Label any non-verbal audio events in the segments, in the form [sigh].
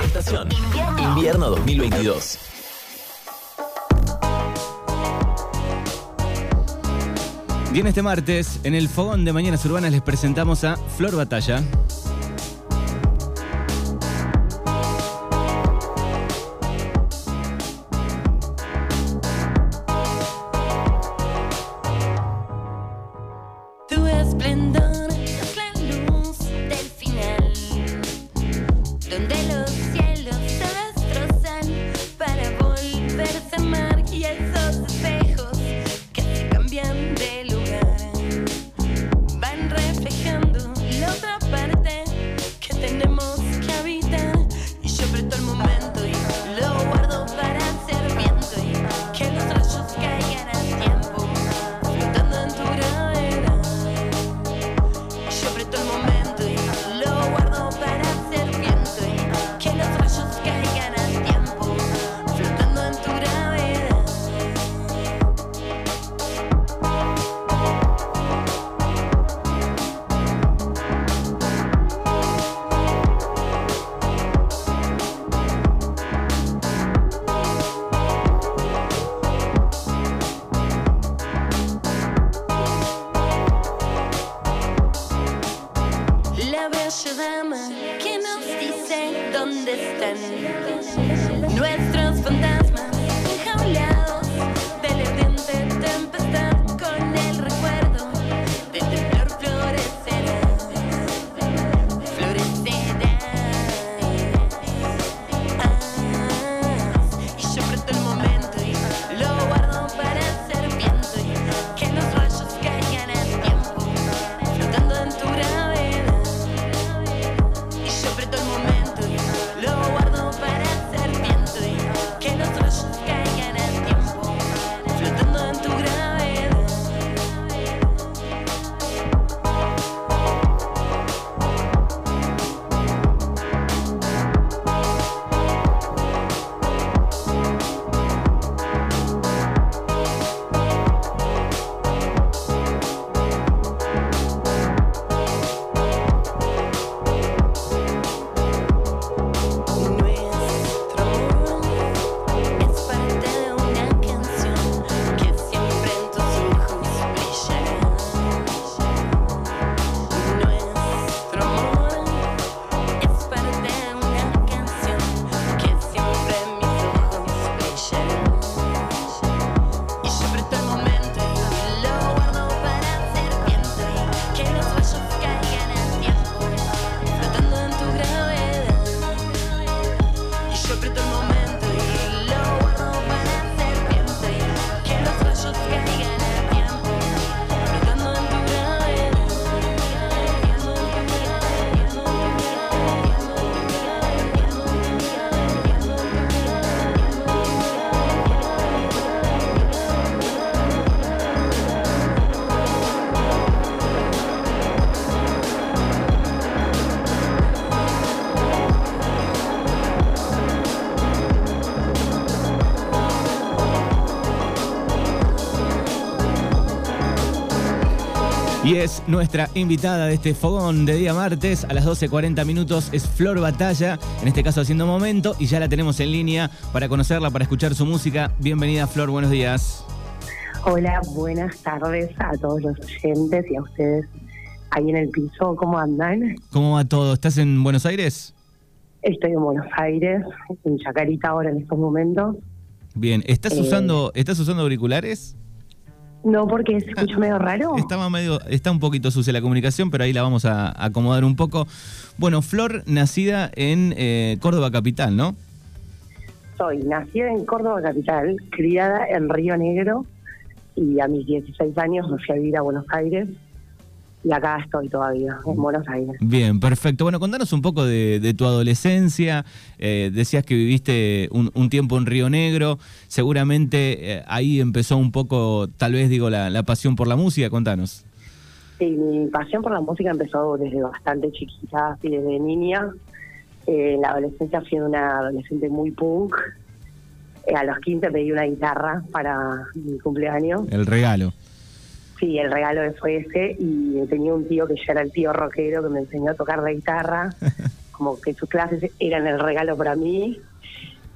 Estación. Invierno 2022. Bien, este martes, en el Fogón de Mañanas Urbanas les presentamos a Flor Batalla. 谁谁 Es nuestra invitada de este fogón de día martes a las 12.40 minutos. Es Flor Batalla, en este caso haciendo momento, y ya la tenemos en línea para conocerla, para escuchar su música. Bienvenida, Flor, buenos días. Hola, buenas tardes a todos los oyentes y a ustedes ahí en el piso. ¿Cómo andan? ¿Cómo va todo? ¿Estás en Buenos Aires? Estoy en Buenos Aires, en Chacarita ahora en estos momentos. Bien, ¿estás, Eh. usando, ¿estás usando auriculares? No, porque se escucha medio raro. Estaba medio, está un poquito sucia la comunicación, pero ahí la vamos a acomodar un poco. Bueno, Flor, nacida en eh, Córdoba Capital, ¿no? Soy nacida en Córdoba Capital, criada en Río Negro y a mis 16 años me fui a vivir a Buenos Aires y acá estoy todavía, en Buenos Aires. Bien, perfecto. Bueno, contanos un poco de, de tu adolescencia. Eh, decías que viviste un, un tiempo en Río Negro. Seguramente eh, ahí empezó un poco, tal vez digo, la, la pasión por la música. Contanos. Sí, mi pasión por la música empezó desde bastante chiquita, así desde niña. Eh, en la adolescencia fui una adolescente muy punk. Eh, a los 15 pedí una guitarra para mi cumpleaños. El regalo. Sí, el regalo fue ese y tenía un tío que ya era el tío rockero que me enseñó a tocar la guitarra, [laughs] como que sus clases eran el regalo para mí.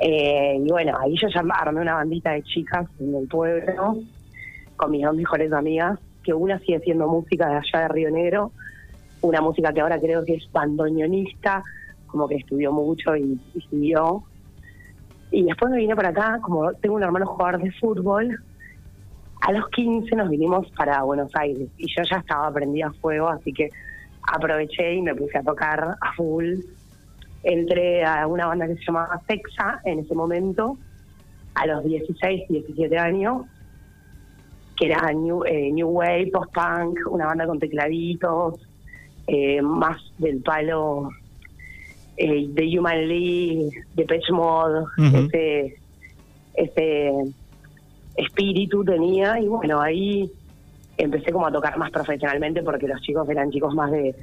Eh, y bueno, ahí yo ya armé una bandita de chicas en el pueblo con mis dos mejores amigas, que una sigue siendo música de allá de Río Negro, una música que ahora creo que es bandoneonista, como que estudió mucho y, y siguió. Y después me vine para acá, como tengo un hermano jugador de fútbol, a los 15 nos vinimos para Buenos Aires y yo ya estaba prendida a fuego, así que aproveché y me puse a tocar a full. Entré a una banda que se llamaba Sexa en ese momento, a los 16, 17 años, que era New, eh, new Wave, post-punk, una banda con tecladitos, eh, más del palo eh, de Human League, de Pitch Mode, Ujú. ese, ese espíritu tenía y bueno, ahí empecé como a tocar más profesionalmente porque los chicos eran chicos más de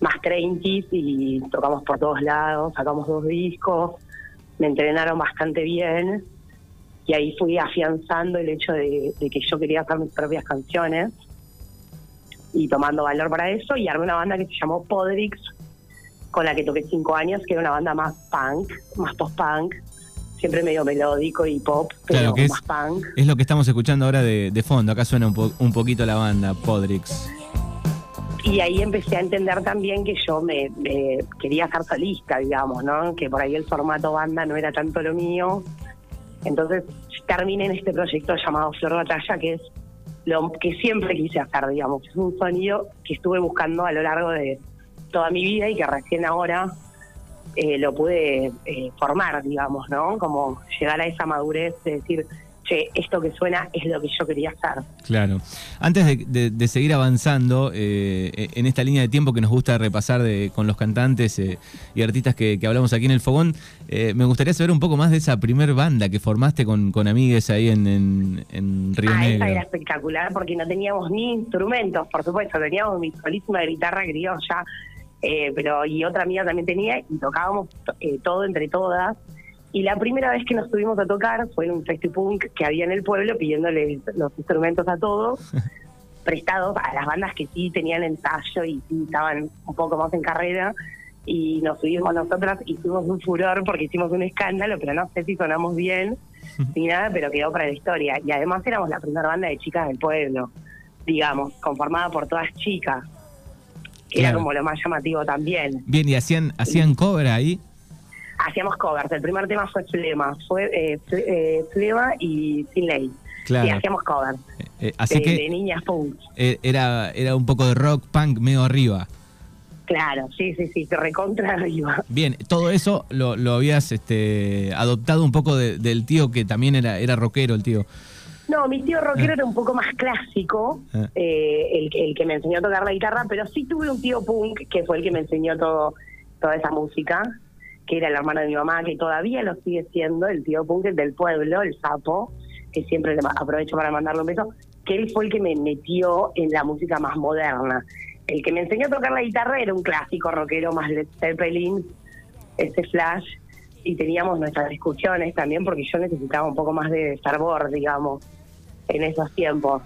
más 30 y tocamos por todos lados, sacamos dos discos, me entrenaron bastante bien y ahí fui afianzando el hecho de, de que yo quería hacer mis propias canciones y tomando valor para eso y armé una banda que se llamó Podrix con la que toqué cinco años, que era una banda más punk, más post-punk, siempre medio melódico y pop, pero Claro, que es- más punk. Es lo que estamos escuchando ahora de, de fondo. Acá suena un, po- un poquito la banda, Podrix. Y ahí empecé a entender también que yo me, me quería ser solista, digamos, ¿no? Que por ahí el formato banda no era tanto lo mío. Entonces terminé en este proyecto llamado Flor Batalla, que es lo que siempre quise hacer, digamos. Es un sonido que estuve buscando a lo largo de toda mi vida y que recién ahora eh, lo pude eh, formar, digamos, ¿no? Como llegar a esa madurez de decir, che, esto que suena es lo que yo quería hacer. Claro. Antes de, de- de seguir avanzando eh, en esta línea de tiempo que nos gusta repasar de- con los cantantes eh, y artistas que, que hablamos aquí en el Fogón, eh, me gustaría saber un poco más de esa primer banda que formaste con, con amigues ahí en, en- en Río Ah, esa era espectacular porque no teníamos ni instrumentos, por supuesto, teníamos mi solísima guitarra criolla, eh, pero y otra amiga también tenía y tocábamos eh, todo entre todas. Y la primera vez que nos tuvimos a tocar fue en un festipunk que había en el pueblo pidiéndole los instrumentos a todos, [laughs] prestados a las bandas que sí tenían ensayo y sí estaban un poco más en carrera. Y nos subimos nosotras, hicimos un furor porque hicimos un escándalo, pero no sé si sonamos bien [laughs] ni nada, pero quedó para la historia. Y además éramos la primera banda de chicas del pueblo, digamos, conformada por todas chicas, que era como lo más llamativo también. Bien, y hacían, hacían cover ahí. Hacíamos covers, el primer tema fue Flema, fue eh, eh, Flema y Sin Ley. Claro. Y hacíamos covers Eh, así de, que de niñas punk. eh, era, era un poco de rock, punk, medio arriba. Claro, sí, sí, sí, recontra arriba. Bien, todo eso lo, lo habías este, adoptado un poco de- del tío que también era, era rockero, el tío. No, mi tío rockero era un poco más clásico, Ah. eh, el, que- el que me enseñó a tocar la guitarra, pero sí tuve un tío punk que fue el que me enseñó todo toda esa música, que era el hermano de mi mamá, que todavía lo sigue siendo, el tío punk del pueblo, el sapo, que siempre aprovecho para mandarle un beso, que él fue el que me metió en la música más moderna. El que me enseñó a tocar la guitarra era un clásico rockero más Led Zeppelin, ese flash, y teníamos nuestras discusiones también porque yo necesitaba un poco más de Starboard, digamos, en esos tiempos.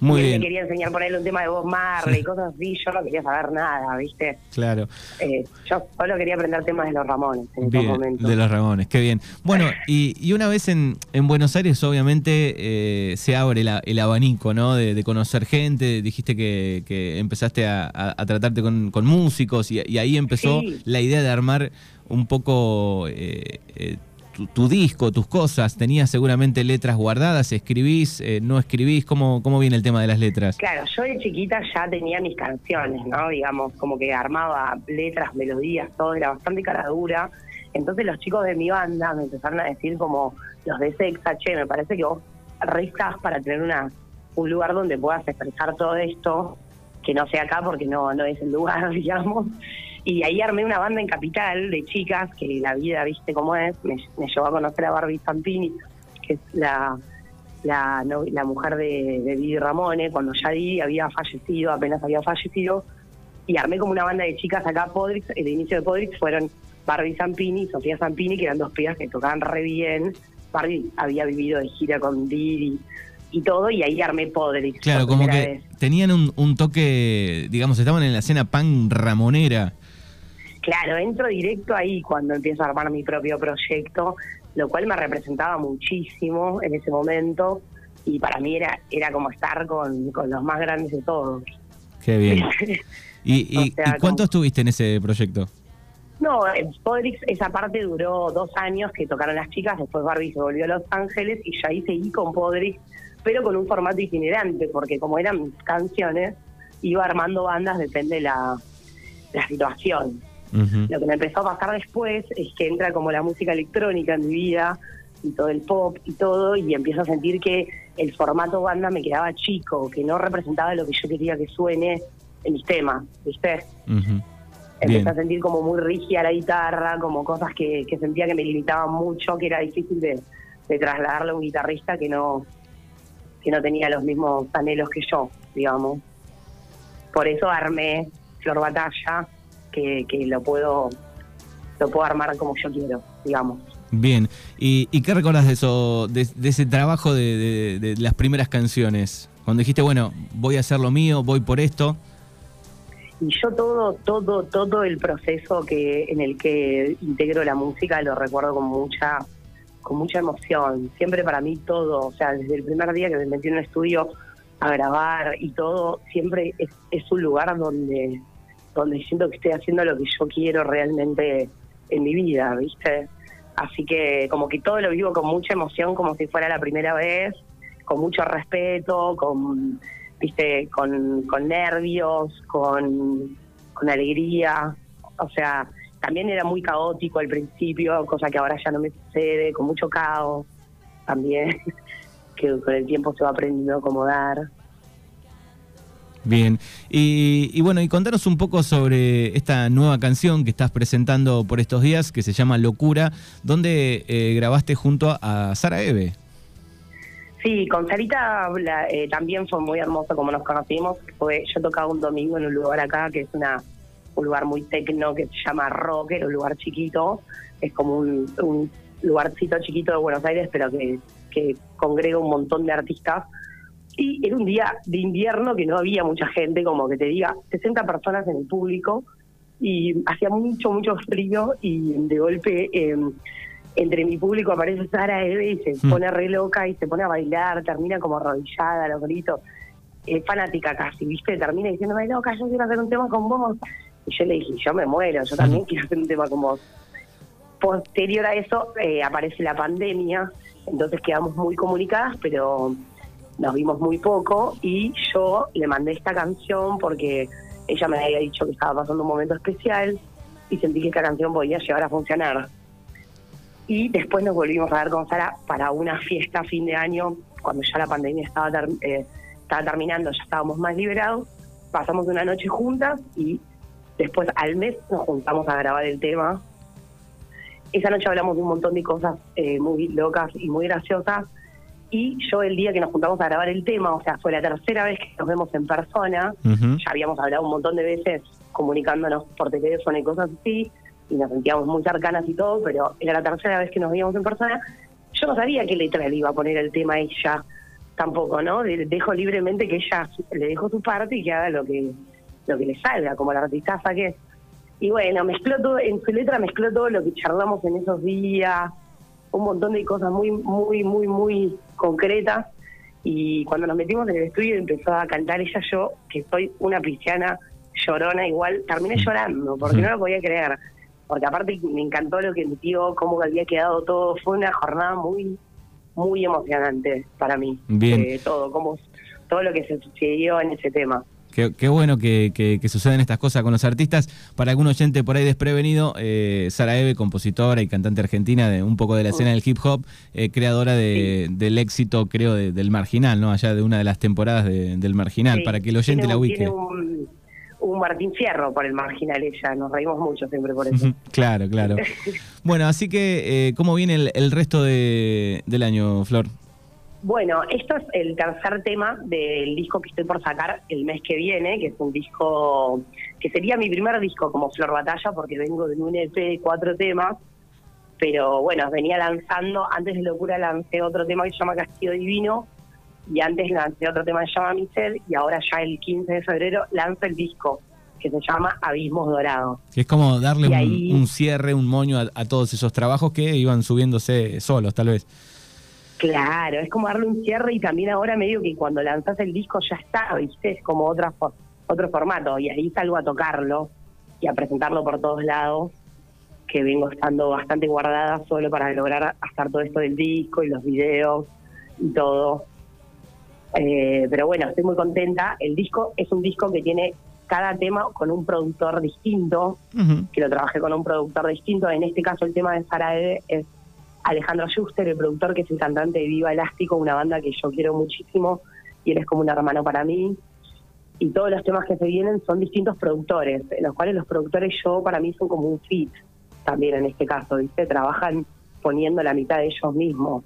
Muy y bien, me quería enseñar por él un tema de Bob Marley y cosas así, yo no quería saber nada, ¿viste? claro. Eh, yo solo quería aprender temas de los Ramones en Bien, momentos. de los Ramones, qué bien. Bueno, y, y una vez en, en Buenos Aires, obviamente, eh, se abre la- el abanico, ¿no? De, de conocer gente. Dijiste que, que empezaste a, a- a tratarte con, con músicos y, y ahí empezó Sí. la idea de armar un poco eh, eh, tu, tu disco, tus cosas. Tenías seguramente letras guardadas, escribís, eh, no escribís. ¿Cómo, ¿Cómo viene el tema de las letras? Claro, yo de chiquita ya tenía mis canciones, ¿no? Digamos, como que armaba letras, melodías, todo, era bastante cara dura. Entonces los chicos de mi banda me empezaron a decir como los de Sexa, che, me parece que vos restas para tener una un lugar donde puedas expresar todo esto, que no sea acá porque no, no es el lugar, [laughs] digamos. Y ahí armé una banda en Capital de chicas, que la vida, viste cómo es, me, me llevó a conocer a Barbie Zampini, que es la, la, no- la mujer de, de Didi Ramone, cuando ya Didi había fallecido, apenas había fallecido, y armé como una banda de chicas acá, Podrix, el inicio de Podrix fueron Barbie Zampini y Sofía Zampini, que eran dos pibas que tocaban re bien. Barbie había vivido de gira con Didi y todo, y ahí armé Podrix. Claro, como que vez. tenían un, un toque, digamos, estaban en la escena pan ramonera. Claro, entro directo ahí cuando empiezo a armar mi propio proyecto, lo cual me representaba muchísimo en ese momento y para mí era era como estar con, con los más grandes de todos. Qué bien. ¿Y, [laughs] y- O sea, y cuánto como- estuviste en ese proyecto? No, en Podrix esa parte duró dos años que tocaron las chicas, después Barbie se volvió a Los Ángeles y yo ahí seguí con Podrix, pero con un formato itinerante, porque como eran mis canciones, iba armando bandas, depende la, la situación. Lo que me empezó a pasar después es que entra como la música electrónica en mi vida y todo el pop y todo y empiezo a sentir que el formato banda me quedaba chico, que no representaba lo que yo quería que suene en mis temas, ¿viste? Ujú. Empecé Bien. a sentir como muy rígida la guitarra, como cosas que, que sentía que me limitaban mucho, que era difícil de, de trasladarle a un guitarrista que no que no tenía los mismos anhelos que yo, digamos. Por eso armé Flor Batalla, que, que lo puedo lo puedo armar como yo quiero, digamos. Bien. ¿Y, y qué recordás de eso, de, de ese trabajo de, de- de las primeras canciones? Cuando dijiste, bueno, voy a hacer lo mío, voy por esto. Y yo todo, todo, todo el proceso que en el que integro la música lo recuerdo con mucha, con mucha emoción. Siempre para mí todo, o sea, desde el primer día que me metí en un estudio a grabar y todo, siempre es, es un lugar donde, donde siento que estoy haciendo lo que yo quiero realmente en mi vida, ¿viste? Así que como que todo lo vivo con mucha emoción, como si fuera la primera vez, con mucho respeto, con viste, con, con nervios, con, con alegría. O sea, también era muy caótico al principio, cosa que ahora ya no me sucede, con mucho caos también, [laughs] que con el tiempo se va aprendiendo a acomodar. Bien. Y, bueno, y contanos un poco sobre esta nueva canción que estás presentando por estos días, que se llama Locura, donde eh, grabaste junto a Sara Eve. Sí, con Sarita la- eh, también fue muy hermoso como nos conocimos. Fue, yo tocaba un domingo en un lugar acá que es una un lugar muy tecno que se llama Rock, era un lugar chiquito, es como un, un lugarcito chiquito de Buenos Aires, pero que, que congrega un montón de artistas. Y era un día de invierno que no había mucha gente, como que te diga, 60 personas en el público, y hacía mucho, mucho frío, y de golpe eh, entre mi público aparece Sara Eve y se Mm. pone re loca y se pone a bailar, termina como arrodillada, los gritos, eh, fanática casi, ¿viste? Termina diciéndome, loca, yo quiero hacer un tema con vos. Y yo le dije, yo me muero, yo también [laughs] quiero hacer un tema con vos. Posterior a eso eh, aparece la pandemia, entonces quedamos muy comunicadas, pero nos vimos muy poco y yo le mandé esta canción porque ella me había dicho que estaba pasando un momento especial y sentí que esta canción podía llegar a funcionar. Y después nos volvimos a ver con Sara para una fiesta a fin de año, cuando ya la pandemia estaba, ter- eh, estaba terminando, ya estábamos más liberados. Pasamos una noche juntas y después al mes nos juntamos a grabar el tema. Esa noche hablamos de un montón de cosas eh, muy locas y muy graciosas. Y yo el día que nos juntamos a grabar el tema, o sea, fue la tercera vez que nos vemos en persona, ya habíamos hablado un montón de veces comunicándonos por teléfono y cosas así, y nos sentíamos muy cercanas y todo, pero era la tercera vez que nos veíamos en persona. Yo no sabía qué letra le iba a poner el tema a ella tampoco, ¿no? Dejo libremente que ella le dejo su parte y que haga lo que lo que le salga, como la artistaza que es. Y bueno, mezcló todo, en su letra mezcló todo lo que charlamos en esos días, un montón de cosas muy, muy, muy, muy concretas. Y cuando nos metimos en el estudio empezó a cantar ella yo, que soy una pisciana llorona igual, terminé llorando porque no lo podía creer. Porque aparte me encantó lo que emitió, cómo había quedado todo. Fue una jornada muy, muy emocionante para mí. Bien. Eh, todo, como, todo lo que se sucedió en ese tema. Qué, qué bueno que, que- que suceden estas cosas con los artistas. Para algún oyente por ahí desprevenido, eh, Sara Eve, compositora y cantante argentina de un poco de la escena del hip hop, eh, creadora de- del éxito, creo, de- del Marginal, ¿no? Allá de una de las temporadas de- del Marginal, Sí, para que el oyente tiene la ubique. Tiene un, un Martín Fierro por el marginal ella, nos reímos mucho siempre por eso. Claro, claro. [laughs] Bueno, así que, eh, ¿cómo viene el, el resto de- del año, Flor? Bueno, esto es el tercer tema del disco que estoy por sacar el mes que viene, que es un disco que sería mi primer disco como Flor Batalla, porque vengo de un EP de cuatro temas, pero bueno, venía lanzando, antes de Locura lancé otro tema que se llama Castillo Divino, y antes lancé otro tema que se llama Mi Sed, y ahora ya el 15 de febrero lanzo el disco que se llama Abismos Dorados. Que es como darle Y un, ahí- un cierre, un moño a, a todos esos trabajos que iban subiéndose solos, tal vez. Claro, es como darle un cierre y también ahora medio que cuando lanzas el disco ya está, ¿viste? Es como otra fo- otro formato y ahí salgo a tocarlo y a presentarlo por todos lados, que vengo estando bastante guardada solo para lograr hacer todo esto del disco y los videos y todo. Eh, pero bueno, estoy muy contenta. El disco es un disco que tiene cada tema con un productor distinto, que lo trabajé con un productor distinto. En este caso, el tema de Sarae es Alejandro Schuster, el productor que es el cantante de Viva Elástico, una banda que yo quiero muchísimo y él es como un hermano para mí. Y todos los temas que se vienen son distintos productores, en los cuales los productores yo para mí son como un fit también en este caso, ¿viste? Trabajan poniendo la mitad de ellos mismos.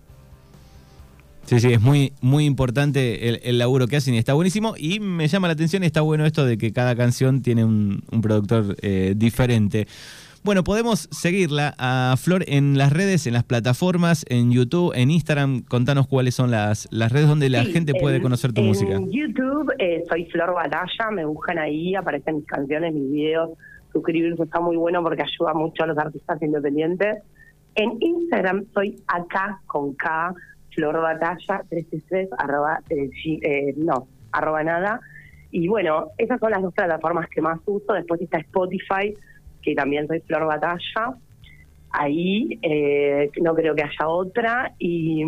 Sí, sí, es muy, muy importante el, laburo que hacen y está buenísimo. Y me llama la atención está bueno esto de que cada canción tiene un, un productor eh, diferente. Bueno, podemos seguirla a Flor en las redes, en las plataformas, en YouTube, en Instagram. Contanos cuáles son las, las redes donde la Sí, gente puede en- conocer tu en música. YouTube eh, soy Flor Batalla, me buscan ahí, aparecen mis canciones, mis videos. Suscribirse está muy bueno porque ayuda mucho a los artistas independientes. En Instagram soy acá con K, Flor Batalla 363, arroba, eh, eh, no, arroba nada. Y bueno, esas son las dos plataformas que más uso. Después está Spotify, que también soy Flor Batalla. Ahí eh, no creo que haya otra. Y,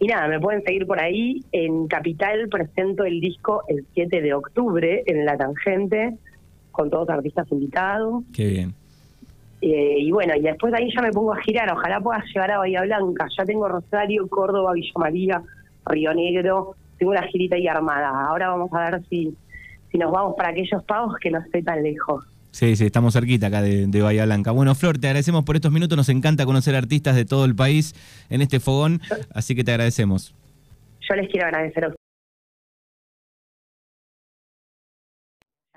y nada, me pueden seguir por ahí. En Capital presento el disco el 7 de octubre en La Tangente, con todos los artistas invitados. Qué bien. Eh, y bueno, y después de ahí ya me pongo a girar. Ojalá pueda llegar a Bahía Blanca. Ya tengo Rosario, Córdoba, Villa María, Río Negro. Tengo una girita ahí armada. Ahora vamos a ver si, si nos vamos para aquellos pagos que no estoy tan lejos. Sí, sí, estamos cerquita acá de, de Bahía Blanca. Bueno, Flor, te agradecemos por estos minutos. Nos encanta conocer artistas de todo el país en este fogón, así que te agradecemos. Yo les quiero agradecer a ustedes.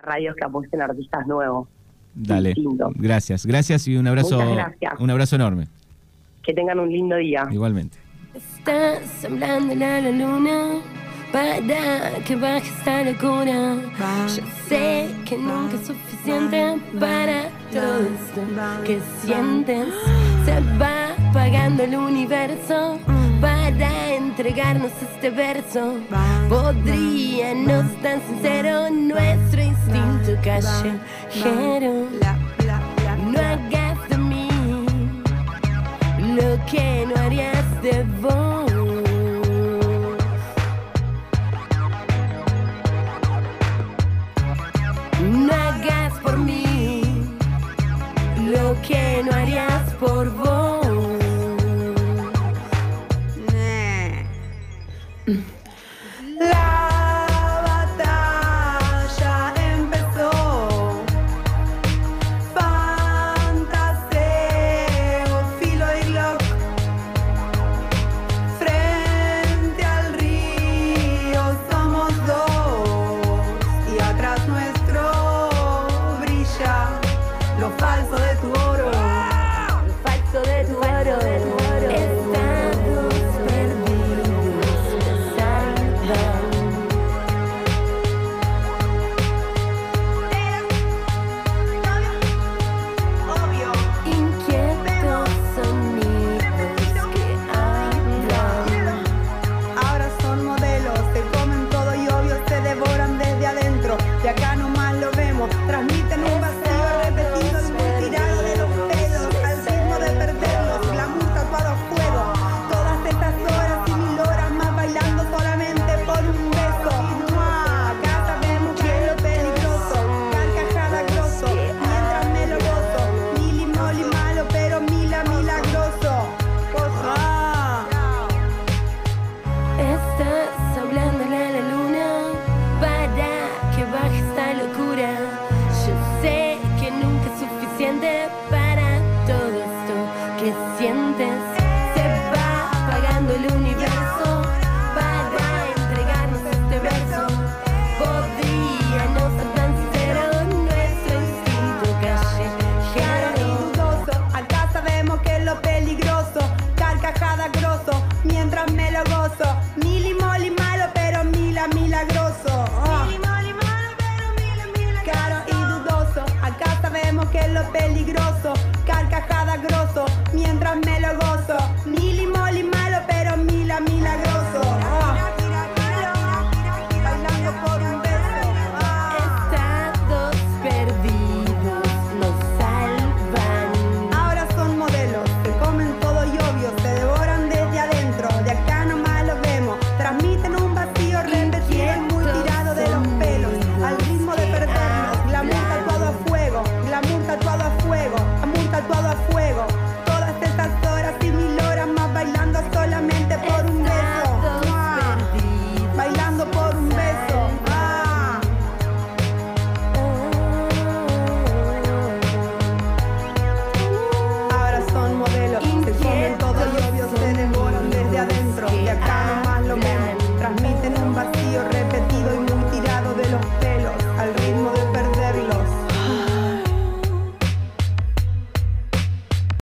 Radios que apuesten artistas nuevos. Dale. Distinto. Gracias, gracias y un abrazo, Muchas gracias. un abrazo enorme. Que tengan un lindo día. Igualmente. Estás hablándole a la luna para que baje esta locura. Yo sé que nunca es suficiente para todo esto que sientes. Se va apagando el universo para entregarnos este verso. Podría no ser tan sincero nuestro instinto callejero.